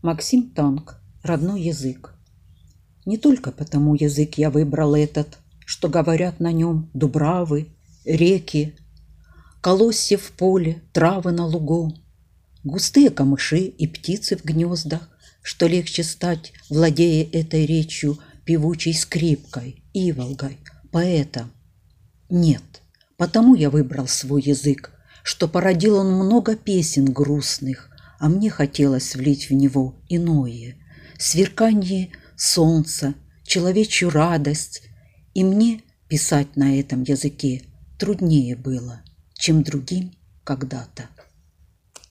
Максим Танк. Родной язык. Не только потому язык я выбрал этот, что говорят на нем дубравы, реки, колосья в поле, травы на лугу, густые камыши и птицы в гнездах, что легче стать, владея этой речью, певучей скрипкой, иволгой, поэтом. Нет, потому я выбрал свой язык, что породил он много песен грустных, а мне хотелось влить в него иное, сверкание солнца, человечью радость, и мне писать на этом языке труднее было, чем другим когда-то.